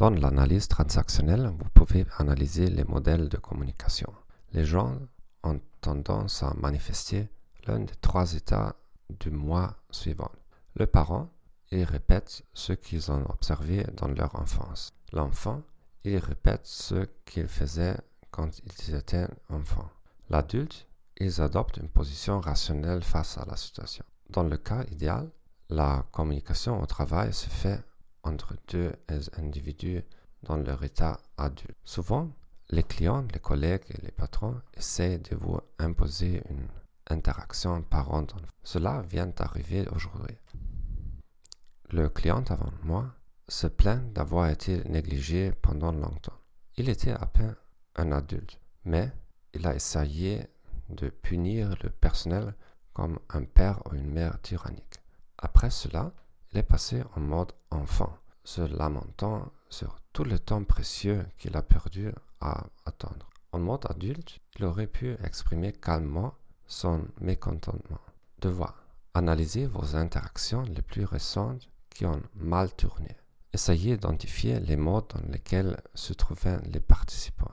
Dans l'analyse transactionnelle, vous pouvez analyser les modèles de communication. Les gens ont tendance à manifester l'un des trois états du moi suivant. Le parent, il répète ce qu'ils ont observé dans leur enfance. L'enfant, il répète ce qu'il faisait quand ils étaient enfants. L'adulte, ils adoptent une position rationnelle face à la situation. Dans le cas idéal, la communication au travail se fait entre deux individus dans leur état adulte. Souvent, les clients, les collègues et les patrons essaient de vous imposer une interaction parent Cela vient d'arriver aujourd'hui. Le client avant moi se plaint d'avoir été négligé pendant longtemps. Il était à peine un adulte, mais il a essayé de punir le personnel comme un père ou une mère tyrannique. Après cela, il est passé en mode enfant, se lamentant sur tout le temps précieux qu'il a perdu à attendre. En mode adulte, il aurait pu exprimer calmement son mécontentement. Devoir analyser vos interactions les plus récentes qui ont mal tourné. Essayez d'identifier les modes dans lesquels se trouvaient les participants.